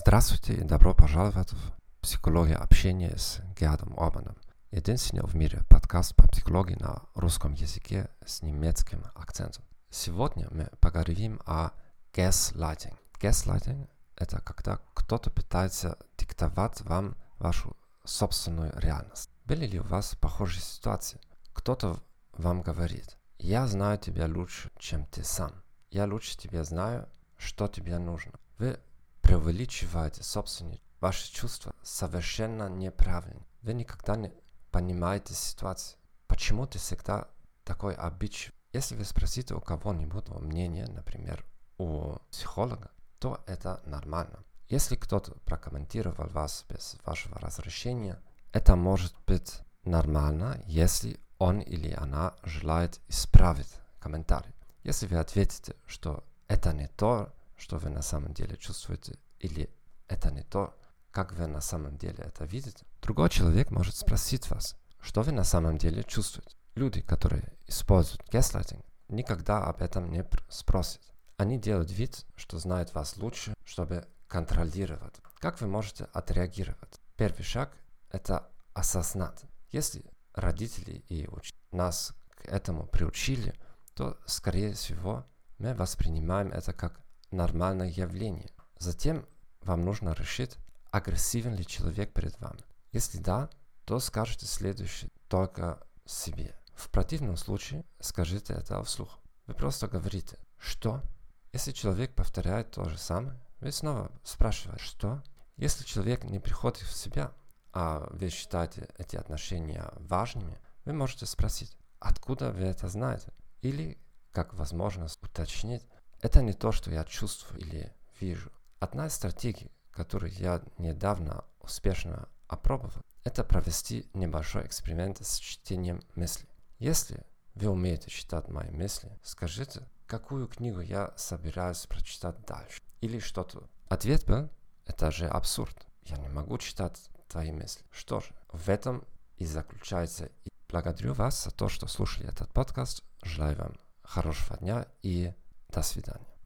Здравствуйте и добро пожаловать в «Психология общения» с Геадом Обаном. Единственный в мире подкаст по психологии на русском языке с немецким акцентом. Сегодня мы поговорим о gaslighting. Gaslighting – это когда кто-то пытается диктовать вам вашу собственную реальность. Были ли у вас похожие ситуации? Кто-то вам говорит, я знаю тебя лучше, чем ты сам. Я лучше тебя знаю, что тебе нужно. Вы преувеличиваете собственные ваши чувства совершенно неправильно. Вы никогда не понимаете ситуацию. Почему ты всегда такой обидчивый? Если вы спросите у кого-нибудь мнение, например, у психолога, то это нормально. Если кто-то прокомментировал вас без вашего разрешения, это может быть нормально, если он или она желает исправить комментарий. Если вы ответите, что это не то, что вы на самом деле чувствуете, или это не то, как вы на самом деле это видите, другой человек может спросить вас, что вы на самом деле чувствуете. Люди, которые используют gaslighting, никогда об этом не спросят. Они делают вид, что знают вас лучше, чтобы контролировать. Как вы можете отреагировать? Первый шаг – это осознать. Если родители и уч... нас к этому приучили, то, скорее всего, мы воспринимаем это как нормальное явление. Затем вам нужно решить, агрессивен ли человек перед вами. Если да, то скажите следующее только себе. В противном случае скажите это вслух. Вы просто говорите «что?». Если человек повторяет то же самое, вы снова спрашиваете «что?». Если человек не приходит в себя, а вы считаете эти отношения важными, вы можете спросить «откуда вы это знаете?» Или, как возможность уточнить это не то, что я чувствую или вижу. Одна из стратегий, которую я недавно успешно опробовал, это провести небольшой эксперимент с чтением мыслей. Если вы умеете читать мои мысли, скажите, какую книгу я собираюсь прочитать дальше. Или что-то. Ответ был, это же абсурд. Я не могу читать твои мысли. Что же, в этом и заключается. И благодарю вас за то, что слушали этот подкаст. Желаю вам хорошего дня и до свидания.